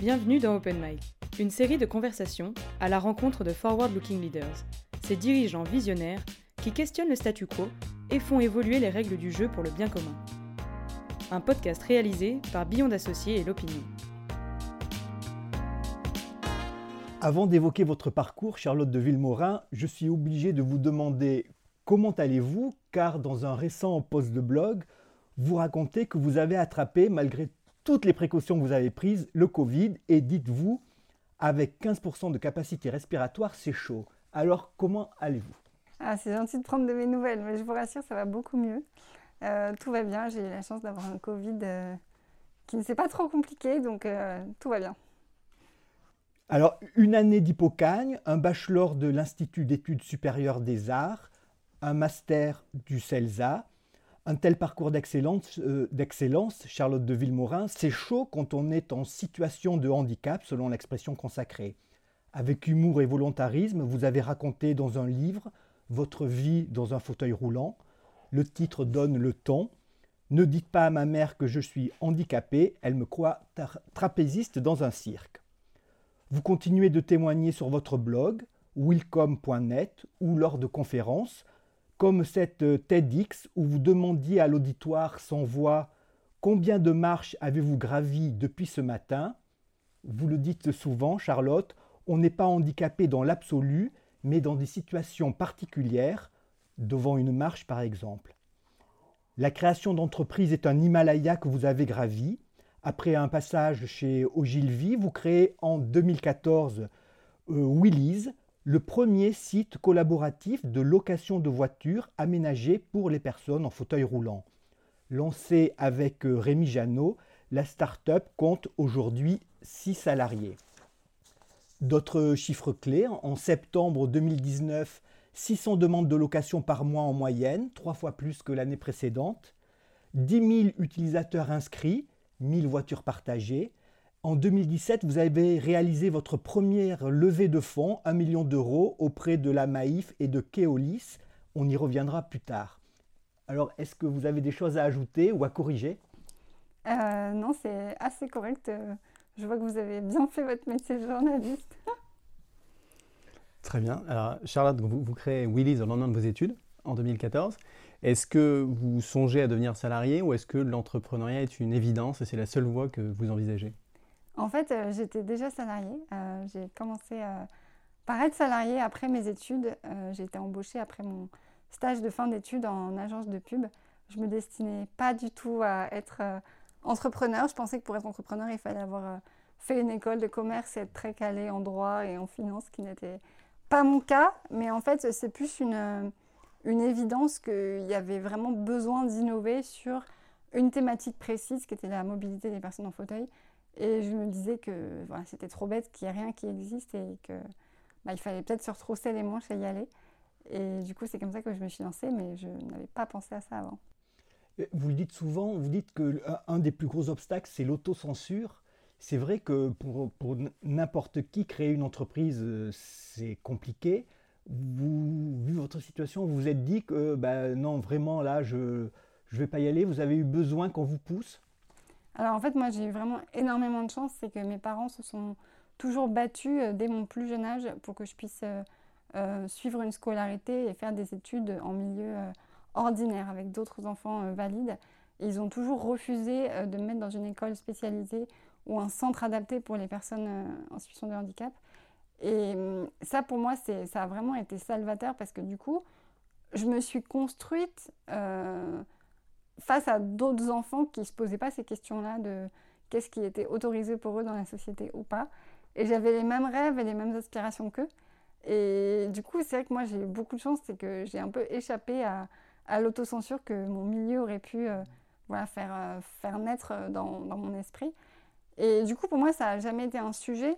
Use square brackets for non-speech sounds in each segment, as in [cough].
Bienvenue dans Open Mic, une série de conversations à la rencontre de forward-looking leaders, ces dirigeants visionnaires qui questionnent le statu quo et font évoluer les règles du jeu pour le bien commun. Un podcast réalisé par Beyond Associés et l'Opinion. Avant d'évoquer votre parcours, Charlotte de Villemorin, je suis obligé de vous demander comment allez-vous, car dans un récent post de blog, vous racontez que vous avez attrapé, malgré toutes les précautions que vous avez prises, le Covid, et dites-vous, avec 15% de capacité respiratoire, c'est chaud. Alors, comment allez-vous? Ah, C'est gentil de prendre de mes nouvelles, mais je vous rassure, ça va beaucoup mieux. Euh, tout va bien, j'ai eu la chance d'avoir un Covid euh, qui ne s'est pas trop compliqué, donc euh, tout va bien. Alors, une année d'hypocagne, un bachelor de l'Institut d'études supérieures des arts, un master du CELSA, un tel parcours euh, d'excellence, Charlotte de Villemorin, c'est chaud quand on est en situation de handicap, selon l'expression consacrée. Avec humour et volontarisme, vous avez raconté dans un livre votre vie dans un fauteuil roulant. Le titre donne le ton. Ne dites pas à ma mère que je suis handicapé, elle me croit trapéziste dans un cirque. Vous continuez de témoigner sur votre blog, willcom.net, ou lors de conférences, comme cette euh, TEDx où vous demandiez à l'auditoire sans voix combien de marches avez-vous gravi depuis ce matin? Vous le dites souvent, Charlotte, on n'est pas handicapé dans l'absolu, mais dans des situations particulières, devant une marche par exemple. La création d'entreprise est un Himalaya que vous avez gravi. Après un passage chez Ogilvy, vous créez en 2014 euh, Willy's, le premier site collaboratif de location de voitures aménagé pour les personnes en fauteuil roulant. Lancé avec euh, Rémi Janot, la start-up compte aujourd'hui 6 salariés. D'autres chiffres clés, en septembre 2019, 600 demandes de location par mois en moyenne, trois fois plus que l'année précédente, 10 000 utilisateurs inscrits, 1000 voitures partagées, en 2017, vous avez réalisé votre première levée de fonds, 1 million d'euros, auprès de la Maïf et de Keolis. On y reviendra plus tard. Alors, est-ce que vous avez des choses à ajouter ou à corriger? Euh, Non, c'est assez correct. Je vois que vous avez bien fait votre métier de journaliste. [laughs] Très bien. Alors, Charlotte, vous, vous créez Willy's au lendemain de vos études, en 2014. Est-ce que vous songez à devenir salarié ou est-ce que l'entrepreneuriat est une évidence et c'est la seule voie que vous envisagez? En fait, euh, j'étais déjà salariée. Euh, j'ai commencé euh, par être salariée après mes études. j'ai été embauchée après mon stage de fin d'études en agence de pub. Je me destinais pas du tout à être entrepreneur. Je pensais que pour être entrepreneur, il fallait avoir fait une école de commerce et être très calé en droit et en finance, ce qui n'était pas mon cas. Mais en fait, c'est plus une, une évidence qu'il y avait vraiment besoin d'innover sur une thématique précise qui était la mobilité des personnes en fauteuil. Et je me disais que voilà, c'était trop bête qu'il n'y ait rien qui existe et que bah, il fallait peut-être se retrousser les manches et y aller. Et du coup, c'est comme ça que je me suis lancée, mais je n'avais pas pensé à ça avant. Vous le dites souvent, vous dites que un des plus gros obstacles, c'est l'autocensure. C'est vrai que pour, pour n'importe qui, créer une entreprise, euh, c'est compliqué. Vous, vu votre situation, vous vous êtes dit que bah, non, vraiment, là, je ne vais pas y aller. Vous avez eu besoin qu'on vous pousse? Alors en fait, moi j'ai eu vraiment énormément de chance, c'est que mes parents se sont toujours battus euh, dès mon plus jeune âge pour que je puisse euh, euh, suivre une scolarité et faire des études en milieu ordinaire avec d'autres enfants valides. ils ont toujours refusé de me mettre dans une école spécialisée ou un centre adapté pour les personnes en situation de handicap. Et hum, ça, pour moi, ça a vraiment été salvateur parce que du coup, je me suis construite face à d'autres enfants qui ne se posaient pas ces questions-là de qu'est-ce qui était autorisé pour eux dans la société ou pas. Et j'avais les mêmes rêves et les mêmes aspirations qu'eux. Et du coup, c'est vrai que moi, j'ai eu beaucoup de chance, c'est que j'ai un peu échappé à, à l'autocensure que mon milieu aurait pu euh, voilà, faire, euh, faire naître dans, dans, mon esprit. Et du coup, pour moi, ça n'a jamais été un sujet.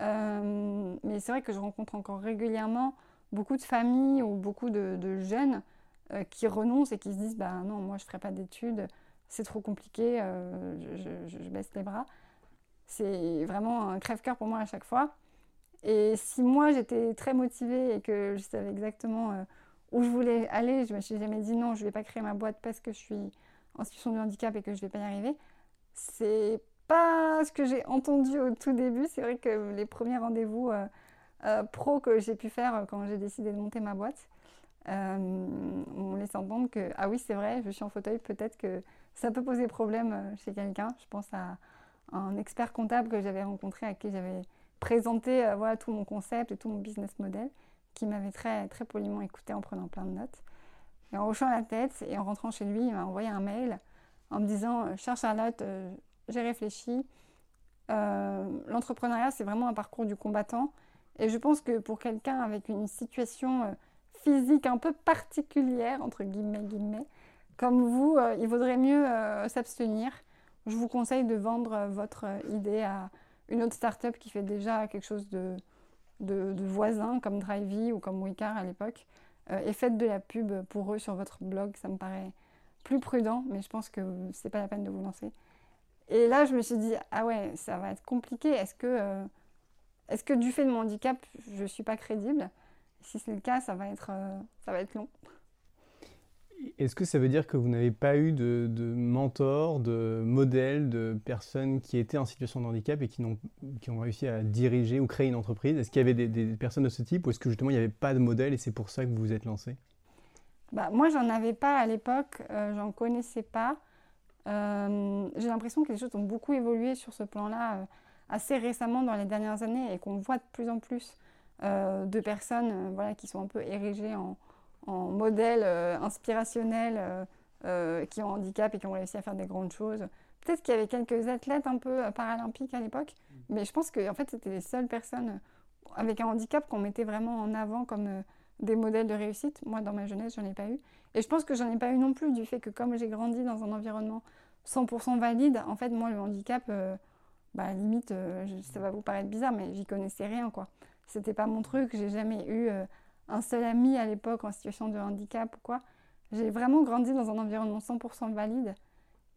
Euh, mais c'est vrai que je rencontre encore régulièrement beaucoup de familles ou beaucoup de jeunes euh, qui renoncent et qui se disent bah non, moi je ferai pas d'études, c'est trop compliqué, euh, je, baisse les bras. C'est vraiment un crève-cœur pour moi à chaque fois. Et si moi j'étais très motivée et que je savais exactement euh, où je voulais aller, je me suis jamais dit non, je ne vais pas créer ma boîte parce que je suis en situation de handicap et que je ne vais pas y arriver, c'est pas ce que j'ai entendu au tout début. C'est vrai que les premiers rendez-vous pro que j'ai pu faire quand j'ai décidé de monter ma boîte, on laisse entendre que, ah oui, c'est vrai, je suis en fauteuil, peut-être que ça peut poser problème chez quelqu'un. Je pense à un expert comptable que j'avais rencontré, à qui j'avais présenté voilà, tout mon concept et tout mon business model, qui m'avait très, très poliment écouté en prenant plein de notes. Et en hochant la tête et en rentrant chez lui, il m'a envoyé un mail en me disant euh, Chère Charlotte, euh, j'ai réfléchi. Euh, l'entrepreneuriat, c'est vraiment un parcours du combattant. Et je pense que pour quelqu'un avec une situation physique un peu particulière, entre guillemets, guillemets, comme vous, il vaudrait mieux s'abstenir. Je vous conseille de vendre votre idée à une autre start-up qui fait déjà quelque chose de, de, voisin, comme Drivey ou comme Wicar à l'époque. Euh, et faites de la pub pour eux sur votre blog. Ça me paraît plus prudent, mais je pense que c'est pas la peine de vous lancer. Et là, je me suis dit, ah ouais, ça va être compliqué. Est-ce que, euh, est que du fait de mon handicap, je ne suis pas crédible? Si c'est le cas, ça va être, euh, ça va être long. Est-ce que ça veut dire que vous n'avez pas eu de, de mentor, de modèle, de personnes qui étaient en situation de handicap et qui, ont, qui ont réussi à diriger ou créer une entreprise? Est-ce qu'il y avait des, personnes de ce type ou est-ce que justement il n'y avait pas de modèle et c'est pour ça que vous vous êtes lancé? Bah, Moi, j'en avais pas à l'époque, euh, j'en connaissais pas. Euh, j'ai l'impression que les choses ont beaucoup évolué sur ce plan-là euh, assez récemment dans les dernières années et qu'on voit de plus en plus euh, de personnes voilà, qui sont un peu érigées en en modèle euh, inspirationnel euh, euh, qui ont handicap et qui ont réussi à faire des grandes choses. Peut-être qu'il y avait quelques athlètes un peu paralympiques à l'époque, mais je pense que en fait, c'était les seules personnes avec un handicap qu'on mettait vraiment en avant comme des modèles de réussite. Moi, dans ma jeunesse, j'en ai pas eu. Et je pense que j'en ai pas eu non plus du fait que comme j'ai grandi dans un environnement 100% valide, en fait, moi, le handicap, bah, limite, ça va vous paraître bizarre, mais j'y connaissais rien, quoi. C'était pas mon truc. J'ai jamais eu un seul ami à l'époque en situation de handicap ou quoi. J'ai vraiment grandi dans un environnement 100% valide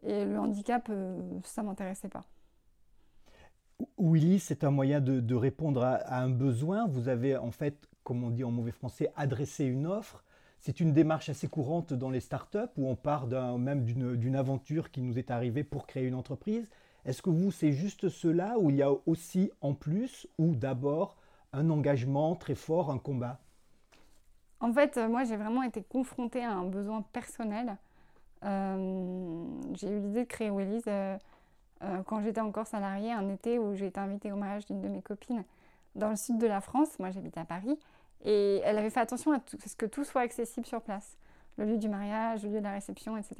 et le handicap, euh, ça m'intéressait pas. Willy, c'est un moyen de, répondre à, un besoin. Vous avez en fait, comme on dit en mauvais français, adressé une offre. C'est une démarche assez courante dans les startups où on part même d'une aventure qui nous est arrivée pour créer une entreprise. Est-ce que vous, c'est juste cela ou il y a aussi en plus ou d'abord un engagement très fort, un combat en fait, euh, moi, j'ai vraiment été confrontée à un besoin personnel. Euh, j'ai eu l'idée de créer Willy's euh, quand j'étais encore salariée, un été où j'ai été invitée au mariage d'une de mes copines dans le sud de la France. Moi, j'habite à Paris. Et elle avait fait attention à, ce que tout soit accessible sur place. Le lieu du mariage, le lieu de la réception, etc.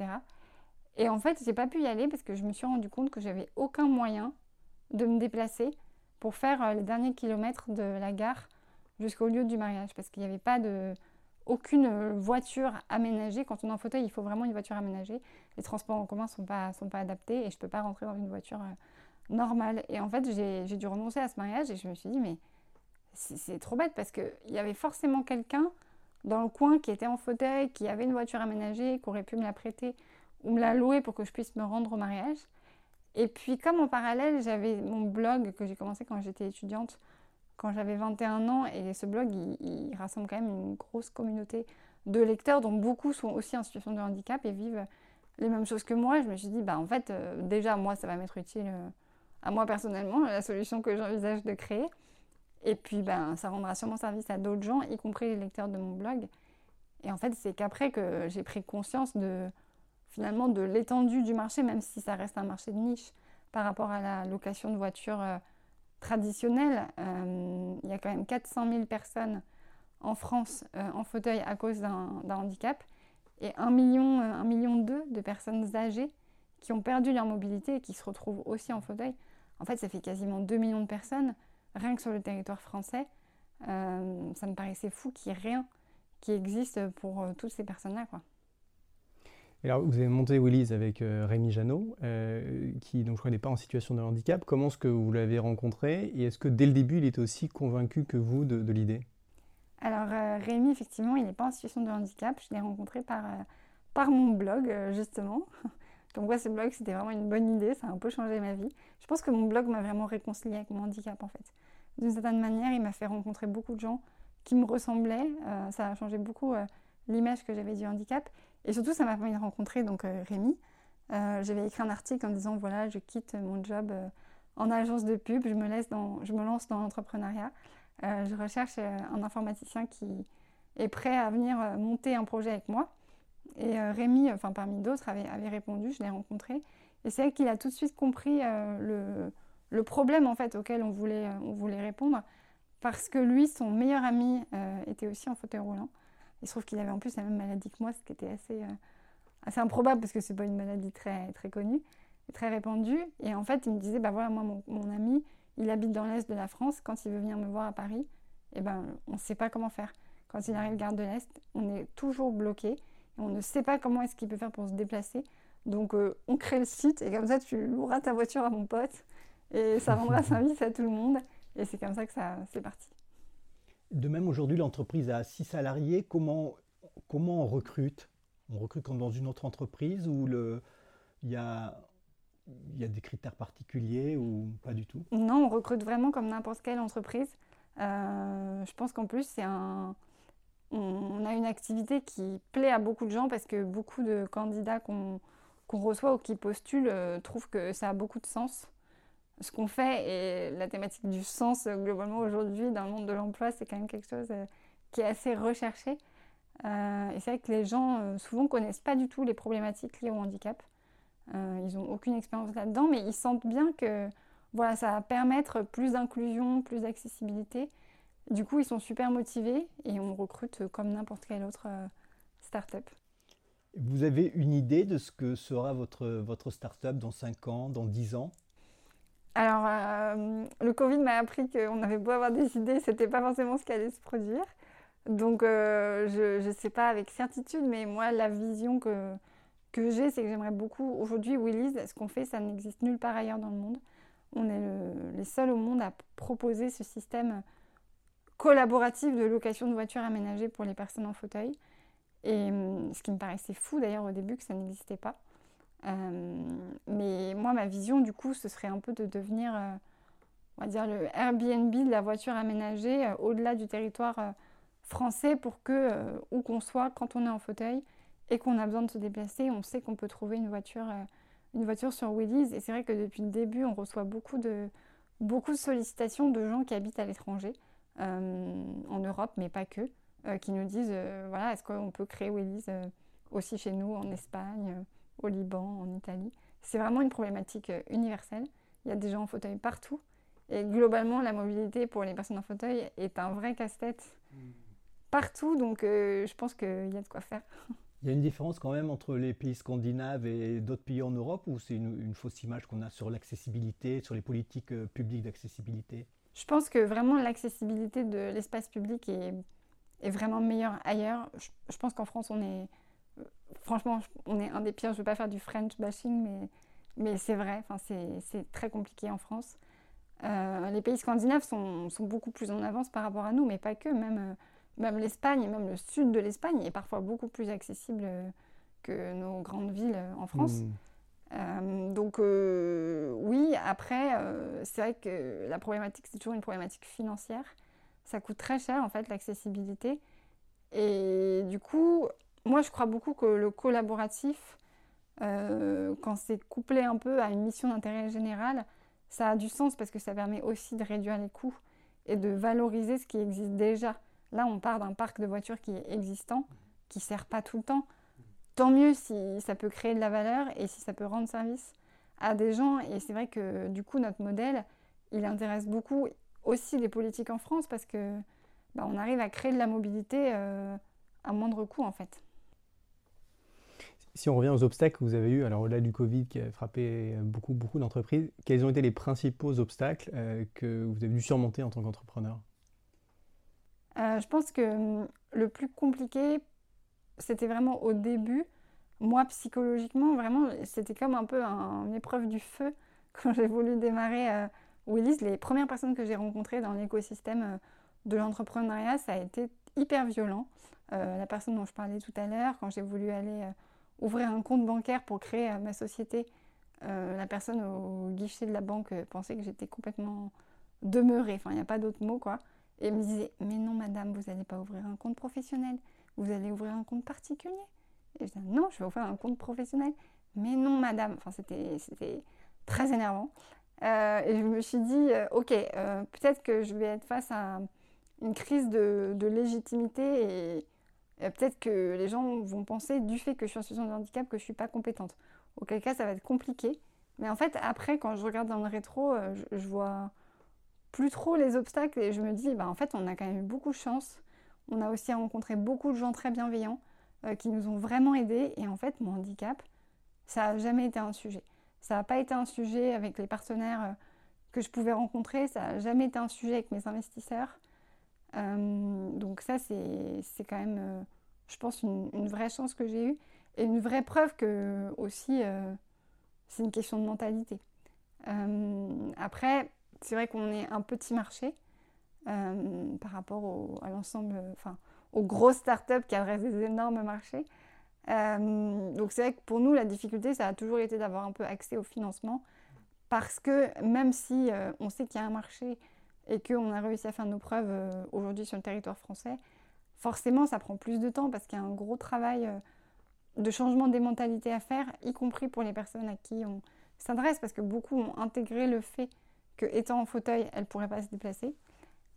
Et en fait, j'ai pas pu y aller parce que je me suis rendu compte que j'avais aucun moyen de me déplacer pour faire les derniers kilomètres de la gare jusqu'au lieu du mariage parce qu'il n'y avait pas de aucune euh, voiture aménagée. Quand on est en fauteuil, il faut vraiment une voiture aménagée. Les transports en commun ne sont pas, sont pas adaptés et je ne peux pas rentrer dans une voiture euh, normale. Et en fait, j'ai dû renoncer à ce mariage et je me suis dit, mais c'est trop bête parce qu'il y avait forcément quelqu'un dans le coin qui était en fauteuil, qui avait une voiture aménagée, qui aurait pu me la prêter ou me la louer pour que je puisse me rendre au mariage. Et puis, comme en parallèle, j'avais mon blog que j'ai commencé quand j'étais étudiante quand j'avais 21 ans. Et ce blog, il, rassemble quand même une grosse communauté de lecteurs dont beaucoup sont aussi en situation de handicap et vivent les mêmes choses que moi. Je me suis dit, bah, en fait, euh, déjà, moi, ça va m'être utile euh, à moi personnellement, la solution que j'envisage de créer. Et puis, ben, ça rendra sûrement service à d'autres gens, y compris les lecteurs de mon blog. Et en fait, c'est qu'après que j'ai pris conscience de finalement de l'étendue du marché, même si ça reste un marché de niche par rapport à la location de voitures euh, traditionnelle, euh, il y a quand même 400 000 personnes en France euh, en fauteuil à cause d'un handicap et 1 million, 1 euh, million 2 de personnes âgées qui ont perdu leur mobilité et qui se retrouvent aussi en fauteuil. En fait, ça fait quasiment 2 millions de personnes rien que sur le territoire français. ça me paraissait fou qu'il n'y ait rien qui existe pour toutes ces personnes-là. quoi. Alors, vous avez monté Willy's avec euh, Rémi Janot, euh, qui, donc, je crois, n'est pas en situation de handicap. Comment est-ce que vous l'avez rencontré? Et est-ce que dès le début, il était aussi convaincu que vous de, l'idée? Alors, euh, Rémi, effectivement, il n'est pas en situation de handicap. Je l'ai rencontré par, par mon blog, justement. [laughs] Donc, moi, ce blog, c'était vraiment une bonne idée. Ça a un peu changé ma vie. Je pense que mon blog m'a vraiment réconcilié avec mon handicap, en fait. D'une certaine manière, il m'a fait rencontrer beaucoup de gens qui me ressemblaient. ça a changé beaucoup l'image que j'avais du handicap. Et surtout, ça m'a permis de rencontrer donc, euh, Rémi, J'avais écrit un article en disant voilà, je quitte mon job en agence de pub, je me, lance dans l'entrepreneuriat. je recherche un informaticien qui est prêt à venir monter un projet avec moi. Et Rémi, enfin parmi d'autres, avait, répondu, je l'ai rencontré. Et c'est vrai qu'il a tout de suite compris le, problème en fait auquel on voulait, on voulait répondre parce que lui, son meilleur ami, euh, était aussi en fauteuil roulant. Il se trouve qu'il avait en plus la même maladie que moi, ce qui était assez, euh, assez improbable parce que c'est pas une maladie très, très connue et très répandue. Et en fait, il me disait, bah voilà, moi, mon, ami, il habite dans l'Est de la France. Quand il veut venir me voir à Paris, eh ben, on ne sait pas comment faire. Quand il arrive gare de l'Est, on est toujours bloqué. Et on ne sait pas comment est-ce qu'il peut faire pour se déplacer. Donc, euh, on crée le site et comme ça, tu loueras ta voiture à mon pote et ça rendra [laughs] service à tout le monde. Et c'est comme ça que ça c'est parti. De même, aujourd'hui, l'entreprise a six salariés. Comment, on recrute? On recrute comme dans une autre entreprise où il y a, a des critères particuliers ou pas du tout? Non, on recrute vraiment comme n'importe quelle entreprise. Euh, je pense qu'en plus, c'est un, on a une activité qui plaît à beaucoup de gens parce que beaucoup de candidats qu'on reçoit ou qui postulent euh, trouvent que ça a beaucoup de sens ce qu'on fait et la thématique du sens euh, globalement aujourd'hui dans le monde de l'emploi, c'est quand même quelque chose euh, qui est assez recherché. Euh, et c'est vrai que les gens souvent ne connaissent pas du tout les problématiques liées au handicap. ils n'ont aucune expérience là-dedans, mais ils sentent bien que voilà, ça va permettre plus d'inclusion, plus d'accessibilité. Du coup, ils sont super motivés et on recrute comme n'importe quelle autre start-up. Vous avez une idée de ce que sera votre, votre start-up dans 5 ans, dans 10 ans? Alors, euh, le Covid m'a appris qu'on avait beau avoir des idées, c'était pas forcément ce qui allait se produire. Donc, euh, je ne sais pas avec certitude, mais moi, la vision que, que j'ai, c'est que j'aimerais beaucoup. Aujourd'hui, Willy's, ce qu'on fait, ça n'existe nulle part ailleurs dans le monde. On est les seuls au monde à proposer ce système collaboratif de location de voitures aménagées pour les personnes en fauteuil. Et hum, ce qui me paraissait fou d'ailleurs au début que ça n'existait pas. Euh, mais moi, ma vision, du coup, ce serait un peu de devenir, euh, on va dire, le Airbnb de la voiture aménagée euh, au-delà du territoire français pour que, où qu'on soit, quand on est en fauteuil et qu'on a besoin de se déplacer, on sait qu'on peut trouver une voiture, une voiture sur Willys. Et c'est vrai que depuis le début, on reçoit beaucoup de, beaucoup de sollicitations de gens qui habitent à l'étranger, en Europe, mais pas que, qui nous disent, voilà, est-ce qu'on peut créer Willys aussi chez nous, en Espagne au Liban, en Italie. C'est vraiment une problématique euh, universelle. Il y a des gens en fauteuil partout. Et globalement, la mobilité pour les personnes en fauteuil est un vrai casse-tête hmm. partout. Donc, euh, je pense qu'il y a de quoi faire. [laughs] Il y a une différence quand même entre les pays scandinaves et d'autres pays en Europe ou c'est une, fausse image qu'on a sur l'accessibilité, sur les politiques euh, publiques d'accessibilité? Je pense que vraiment l'accessibilité de l'espace public est, est, vraiment meilleure ailleurs. je pense qu'en France, on est franchement, on est un des pires. Je ne veux pas faire du French bashing, mais, mais c'est vrai. Enfin, c'est très compliqué en France. Euh, les pays scandinaves sont, sont, beaucoup plus en avance par rapport à nous, mais pas que. Même, euh, même l'Espagne et même le sud de l'Espagne est parfois beaucoup plus accessible que nos grandes villes en France. Mmh. Euh, donc oui, après, c'est vrai que la problématique, c'est toujours une problématique financière. Ça coûte très cher, en fait, l'accessibilité. Et du coup, moi, je crois beaucoup que le collaboratif, euh, quand c'est couplé un peu à une mission d'intérêt général, ça a du sens parce que ça permet aussi de réduire les coûts et de valoriser ce qui existe déjà. Là, on part d'un parc de voitures qui est existant, qui ne sert pas tout le temps. Tant mieux si ça peut créer de la valeur et si ça peut rendre service à des gens. Et c'est vrai que du coup, notre modèle, il intéresse beaucoup aussi les politiques en France parce que bah, on arrive à créer de la mobilité euh, à moindre coût en fait. Si on revient aux obstacles que vous avez eus, alors au-delà du Covid qui a frappé beaucoup, beaucoup d'entreprises, quels ont été les principaux obstacles euh, que vous avez dû surmonter en tant qu'entrepreneur? Euh, Je pense que hum, le plus compliqué, c'était vraiment au début. Moi, psychologiquement, vraiment, c'était comme un peu une épreuve du feu [laughs] quand j'ai voulu démarrer euh, Willis. Les premières personnes que j'ai rencontrées dans l'écosystème de l'entrepreneuriat, ça a été hyper violent. la personne dont je parlais tout à l'heure, quand j'ai voulu aller ouvrir un compte bancaire pour créer ma société, euh, la personne au guichet de la banque euh, pensait que j'étais complètement demeurée, enfin il n'y a pas d'autre mot quoi. Et me disait Mais non, madame, vous n'allez pas ouvrir un compte professionnel, vous allez ouvrir un compte particulier. Et je disais Non, je vais ouvrir un compte professionnel. mais non, madame. Enfin, c'était très énervant. Euh, et je me suis dit, ok, peut-être que je vais être face à une crise de, légitimité peut-être que les gens vont penser du fait que je suis en situation de handicap que je ne suis pas compétente. Auquel cas, ça va être compliqué. Mais en fait, après, quand je regarde dans le rétro, je, vois plus trop les obstacles et je me dis, bah, en fait, on a quand même eu beaucoup de chance. On a aussi rencontré beaucoup de gens très bienveillants qui nous ont vraiment aidés. Et en fait, mon handicap, ça n'a jamais été un sujet. Ça n'a pas été un sujet avec les partenaires euh, que je pouvais rencontrer, ça n'a jamais été un sujet avec mes investisseurs. Euh, donc ça, c'est quand même, euh, je pense, une, vraie chance que j'ai eue et une vraie preuve que aussi, c'est une question de mentalité. après, c'est vrai qu'on est un petit marché par rapport à l'ensemble, enfin, aux grosses startups qui adressent des énormes marchés. Euh, donc c'est vrai que pour nous, la difficulté, ça a toujours été d'avoir un peu accès au financement. Parce que même si euh, on sait qu'il y a un marché et qu'on a réussi à faire nos preuves euh, aujourd'hui sur le territoire français, forcément, ça prend plus de temps parce qu'il y a un gros travail de changement des mentalités à faire, y compris pour les personnes à qui on s'adresse, parce que beaucoup ont intégré le fait qu'étant en fauteuil, elles ne pourraient pas se déplacer.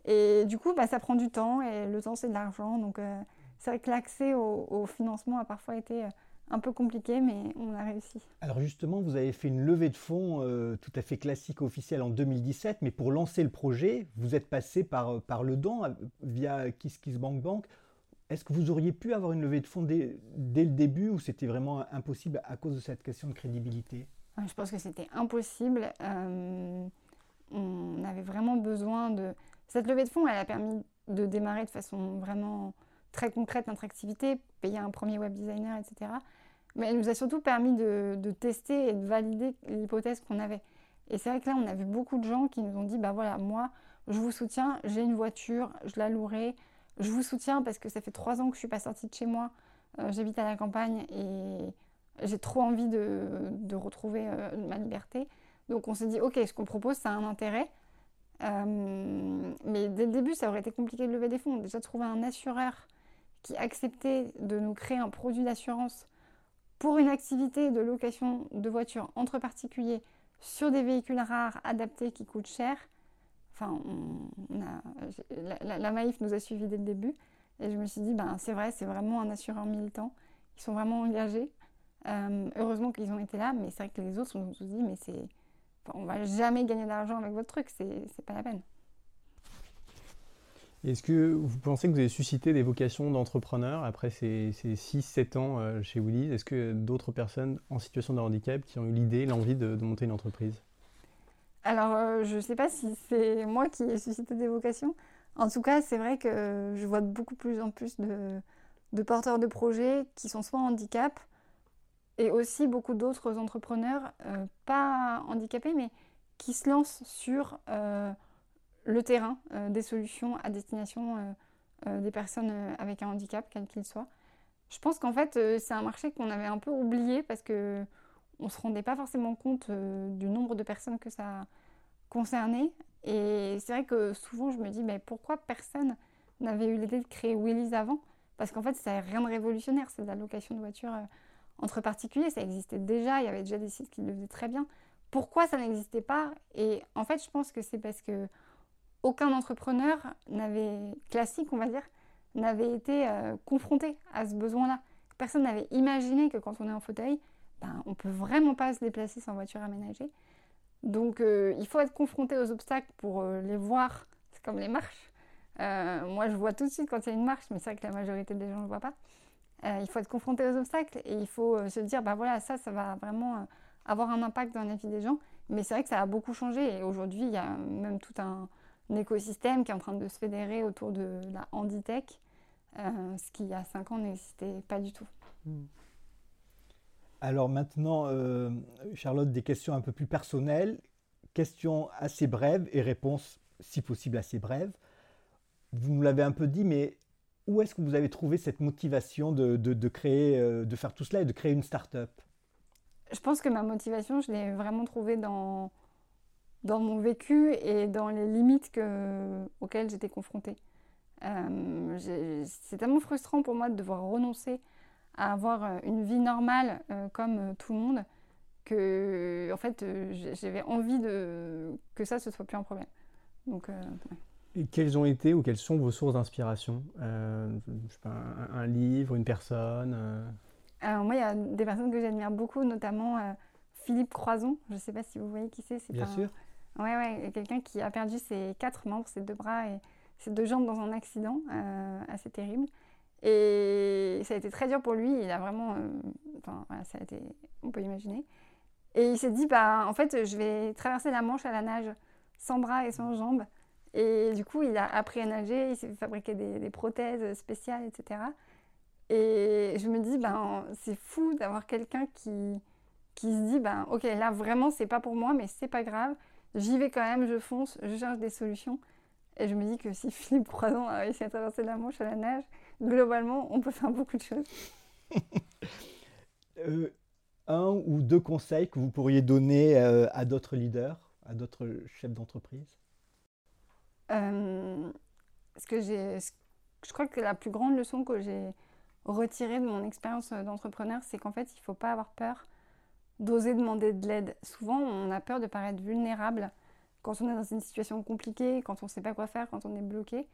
Et du coup, bah, ça prend du temps, et le temps, c'est de l'argent. Donc, c'est vrai que l'accès au, financement a parfois été euh, un peu compliqué, mais on a réussi. Alors justement, vous avez fait une levée de fonds euh, tout à fait classique officielle en 2017, mais pour lancer le projet, vous êtes passé par, euh, par le don via KissKissBankBank. Bank. Est-ce que vous auriez pu avoir une levée de fonds dès, le début ou c'était vraiment impossible à cause de cette question de crédibilité? Je pense que c'était impossible. on avait vraiment besoin de... Cette levée de fonds, elle a permis de démarrer de façon vraiment très concrète, notre activité, payer un premier web designer, etc. Mais elle nous a surtout permis de, tester et de valider l'hypothèse qu'on avait. Et c'est vrai que là, on a vu beaucoup de gens qui nous ont dit, bah voilà, moi, je vous soutiens, j'ai une voiture, je la louerai, je vous soutiens parce que ça fait trois ans que je suis pas sortie de chez moi, euh, j'habite à la campagne et j'ai trop envie de, retrouver euh, ma liberté. Donc on s'est dit, ok, ce qu'on propose, ça a un intérêt. Euh, mais dès le début, ça aurait été compliqué de lever des fonds. Déjà, trouver un assureur qui acceptait de nous créer un produit d'assurance pour une activité de location de voitures entre particuliers sur des véhicules rares adaptés qui coûtent cher. Enfin, la, Maïf nous a suivis dès le début et je me suis dit, ben, c'est vrai, c'est vraiment un assureur militant. Ils sont vraiment engagés. Euh, heureusement qu'ils ont été là, mais c'est vrai que les autres, on nous dit, mais c'est, on va jamais gagner d'argent avec votre truc, c'est pas la peine. Est-ce que vous pensez que vous avez suscité des vocations d'entrepreneur après ces, 6-7 ans euh, chez Willy's Est-ce que d'autres personnes en situation de handicap qui ont eu l'idée, l'envie de, monter une entreprise? Alors, euh, je ne sais pas si c'est moi qui ai suscité des vocations. En tout cas, c'est vrai que je vois beaucoup plus en plus de, porteurs de projets qui sont soit handicap et aussi beaucoup d'autres entrepreneurs, euh, pas handicapés, mais qui se lancent sur le terrain euh, des solutions à destination euh, euh, des personnes avec un handicap, quel qu'il soit. Je pense qu'en fait, c'est un marché qu'on avait un peu oublié parce que on se rendait pas forcément compte du nombre de personnes que ça concernait. Et c'est vrai que souvent, je me dis, mais pourquoi personne n'avait eu l'idée de créer Willys avant? Parce qu'en fait, ça n'a rien de révolutionnaire, c'est de la location de voitures entre particuliers, ça existait déjà, il y avait déjà des sites qui le faisaient très bien. Pourquoi ça n'existait pas? Et en fait, je pense que c'est parce que aucun entrepreneur n'avait, classique on va dire, n'avait été euh, confronté à ce besoin-là. Personne n'avait imaginé que quand on est en fauteuil, ben, on ne peut vraiment pas se déplacer sans voiture aménagée. Donc euh, il faut être confronté aux obstacles pour euh, les voir. C'est comme les marches. moi je vois tout de suite quand il y a une marche, mais c'est vrai que la majorité des gens ne le voient pas. il faut être confronté aux obstacles et il faut se dire, ben voilà, ça, ça va vraiment avoir un impact dans la vie des gens. Mais c'est vrai que ça a beaucoup changé et aujourd'hui il y a même tout un, écosystème qui est en train de se fédérer autour de la Handitech, euh, ce qui il y a 5 ans n'existait pas du tout. Hmm. Alors maintenant, euh, Charlotte, des questions un peu plus personnelles, questions assez brèves et réponses si possible assez brèves. Vous nous l'avez un peu dit, mais où est-ce que vous avez trouvé cette motivation de, de, créer, euh, de faire tout cela et de créer une start-up? Je pense que ma motivation, je l'ai vraiment trouvée dans, dans mon vécu et dans les limites que, auxquelles j'étais confrontée. Euh, c'est tellement frustrant pour moi de devoir renoncer à avoir une vie normale comme tout le monde que en fait j'avais envie de que ça ce soit plus un problème. Donc et quelles ont été ou quelles sont vos sources d'inspiration? Euh, un, livre, une personne euh? Alors moi, il y a des personnes que j'admire beaucoup, notamment euh, Philippe Croison. Je ne sais pas si vous voyez qui c'est. Bien sûr. Ouais, ouais, quelqu'un qui a perdu ses quatre membres, ses deux bras et ses deux jambes dans un accident assez terrible. Et ça a été très dur pour lui. Il a vraiment, voilà, ça a été, on peut imaginer. Et il s'est dit, bah, en fait, je vais traverser la Manche à la nage, sans bras et sans jambes. Et du coup, il a appris à nager, il s'est fabriqué des, prothèses spéciales, etc. Et je me dis, ben, c'est fou d'avoir quelqu'un qui, qui se dit, ben, ok, là vraiment, c'est pas pour moi, mais c'est pas grave. J'y vais quand même, je fonce, je cherche des solutions. Et je me dis que si [laughs] Philippe Croison a réussi à traverser la Manche à la nage, globalement, on peut faire beaucoup de choses. [laughs] Euh, un ou deux conseils que vous pourriez donner euh, à d'autres leaders, à d'autres chefs d'entreprise? Euh, ce que j'ai, je crois que la plus grande leçon que j'ai retirée de mon expérience d'entrepreneur, c'est qu'en fait, il ne faut pas avoir peur d'oser demander de l'aide. Souvent, on a peur de paraître vulnérable quand on est dans une situation compliquée, quand on ne sait pas quoi faire, quand on est bloqué.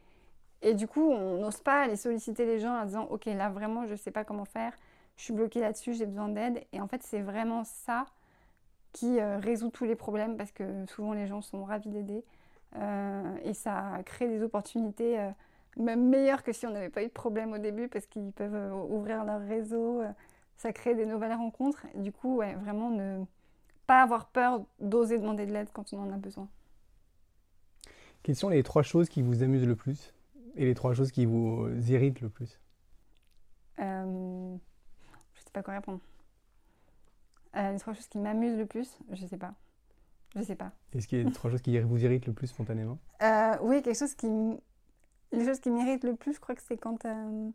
Et du coup, on n'ose pas aller solliciter les gens en disant Ok, là vraiment, je ne sais pas comment faire, je suis bloqué là-dessus, j'ai besoin d'aide. Et en fait, c'est vraiment ça qui euh, résout tous les problèmes parce que souvent les gens sont ravis d'aider. Euh, et ça crée des opportunités euh, même meilleures que si on n'avait pas eu de problème au début parce qu'ils peuvent ouvrir leur réseau. Ça crée des nouvelles rencontres. Du coup, ouais, vraiment ne pas avoir peur d'oser demander de l'aide quand on en a besoin. Quelles sont les trois choses qui vous amusent le plus et les trois choses qui vous irritent le plus? Je ne sais pas quoi répondre. les trois choses qui m'amusent le plus, je ne sais pas. Je sais pas. Est-ce qu'il y a trois choses qui vous irritent le plus spontanément? Euh, Oui, quelque chose qui. Les choses qui m'irritent le plus, je crois que c'est quand, euh,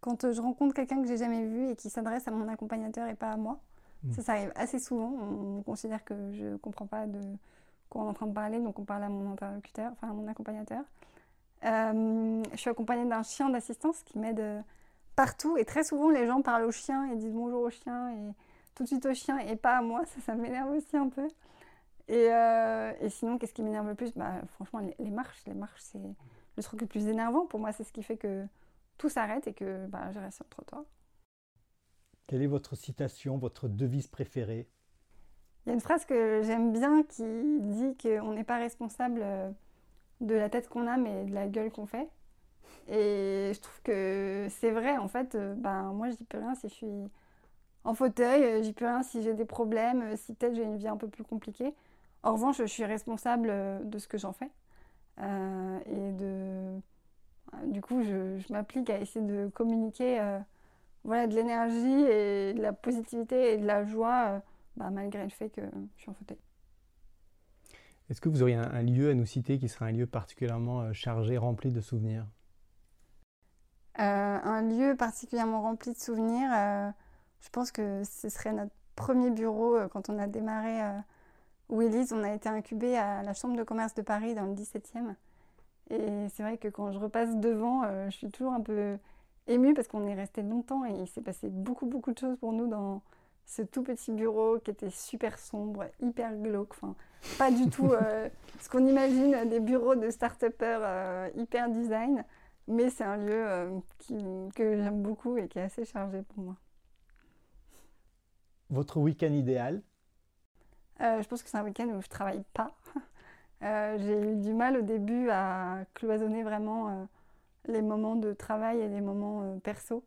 quand je rencontre quelqu'un que j'ai jamais vu et qui s'adresse à mon accompagnateur et pas à moi. Hmm. Ça, ça arrive assez souvent. On considère que je ne comprends pas de quoi on est en train de parler, donc on parle à mon interlocuteur, enfin à mon accompagnateur. Euh, je suis accompagnée d'un chien d'assistance qui m'aide partout et très souvent les gens parlent au chien et disent bonjour au chien et tout de suite au chien et pas à moi. Ça, ça m'énerve aussi un peu. Euh, et, sinon, qu'est-ce qui m'énerve le plus? Bah, Franchement, les, marches. Les marches, c'est le truc le plus énervant. Pour moi, c'est ce qui fait que tout s'arrête et que bah, je reste sur le trottoir. Quelle est votre citation, votre devise préférée? Il y a une phrase que j'aime bien qui dit qu'on n'est pas responsable euh, de la tête qu'on a, mais de la gueule qu'on fait. Et je trouve que c'est vrai, en fait, euh, ben, moi, je dis plus rien si je suis en fauteuil, j'y peux rien si j'ai des problèmes, si peut-être j'ai une vie un peu plus compliquée. En revanche, je suis responsable euh, de ce que j'en fais. Euh, et de, du coup, je, m'applique à essayer de communiquer euh, voilà, de l'énergie et de la positivité et de la joie, bah, malgré le fait que je suis en fauteuil. Est-ce que vous auriez un, lieu à nous citer qui serait un lieu particulièrement chargé, rempli de souvenirs? Un lieu particulièrement rempli de souvenirs, je pense que ce serait notre premier bureau quand on a démarré Willy's, on a été incubé à la Chambre de commerce de Paris dans le 17e. Et c'est vrai que quand je repasse devant, euh, je suis toujours un peu émue parce qu'on est resté longtemps et il s'est passé beaucoup, beaucoup de choses pour nous dans ce tout petit bureau qui était super sombre, hyper glauque. Enfin, pas du tout euh, [laughs] ce qu'on imagine des bureaux de start-upers euh, hyper design. Mais c'est un lieu que j'aime beaucoup et qui est assez chargé pour moi. Votre week-end idéal? Euh, je pense que c'est un week-end où je travaille pas. [laughs] Euh, j'ai eu du mal au début à cloisonner vraiment euh, les moments de travail et les moments perso,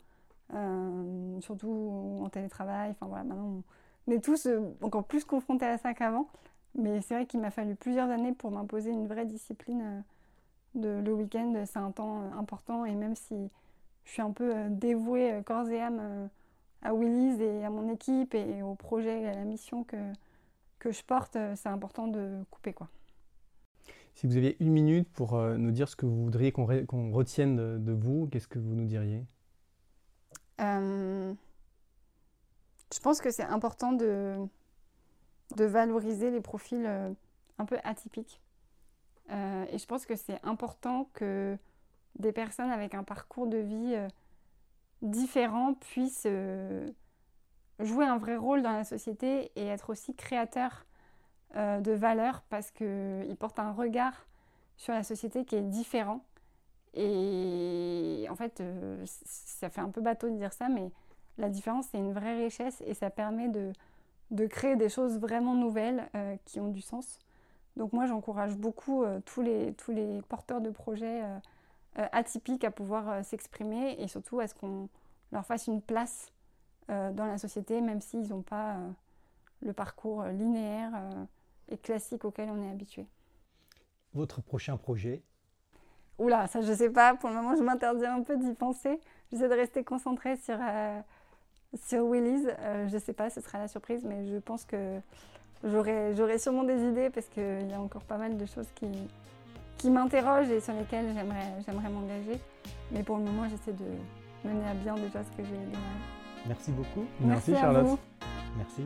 surtout en télétravail. Enfin voilà, maintenant on est tous encore plus confrontés à ça qu'avant. Mais c'est vrai qu'il m'a fallu plusieurs années pour m'imposer une vraie discipline. le week-end, c'est un temps important et même si je suis un peu dévouée corps et âme à Willy's et à mon équipe et au projet et à la mission que, que je porte, euh, c'est important de couper. quoi. Si vous aviez une minute pour euh, nous dire ce que vous voudriez qu'on retienne de, vous, qu'est-ce que vous nous diriez? Euh, Je pense que c'est important de, valoriser les profils un peu atypiques. et je pense que c'est important que des personnes avec un parcours de vie différents puissent jouer un vrai rôle dans la société et être aussi créateurs de valeurs parce qu'ils portent un regard sur la société qui est différent. Et en fait, ça fait un peu bateau de dire ça, mais la différence, c'est une vraie richesse et ça permet de, de créer des choses vraiment nouvelles euh, qui ont du sens. Donc moi, j'encourage beaucoup euh, tous, les, tous les porteurs de projets euh, atypiques à pouvoir s'exprimer et surtout à ce qu'on leur fasse une place dans la société, même s'ils n'ont pas le parcours linéaire et classique auquel on est habitué. Votre prochain projet? Oula, ça je sais pas. Pour le moment, je m'interdis un peu d'y penser. J'essaie de rester concentrée sur sur Willy's, euh, je ne sais pas, ce sera la surprise, mais je pense que j'aurai sûrement des idées parce qu'il y a encore pas mal de choses qui, qui m'interrogent et sur lesquelles j'aimerais m'engager. Mais pour le moment, j'essaie de mener à bien déjà ce que j'ai démarré. Merci beaucoup. Merci, Charlotte. vous. Merci.